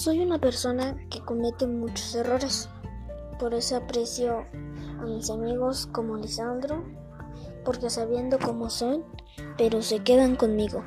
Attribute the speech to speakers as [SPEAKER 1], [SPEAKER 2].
[SPEAKER 1] Soy una persona que comete muchos errores. Por eso aprecio a mis amigos como Lisandro, porque sabiendo cómo son, pero se quedan conmigo.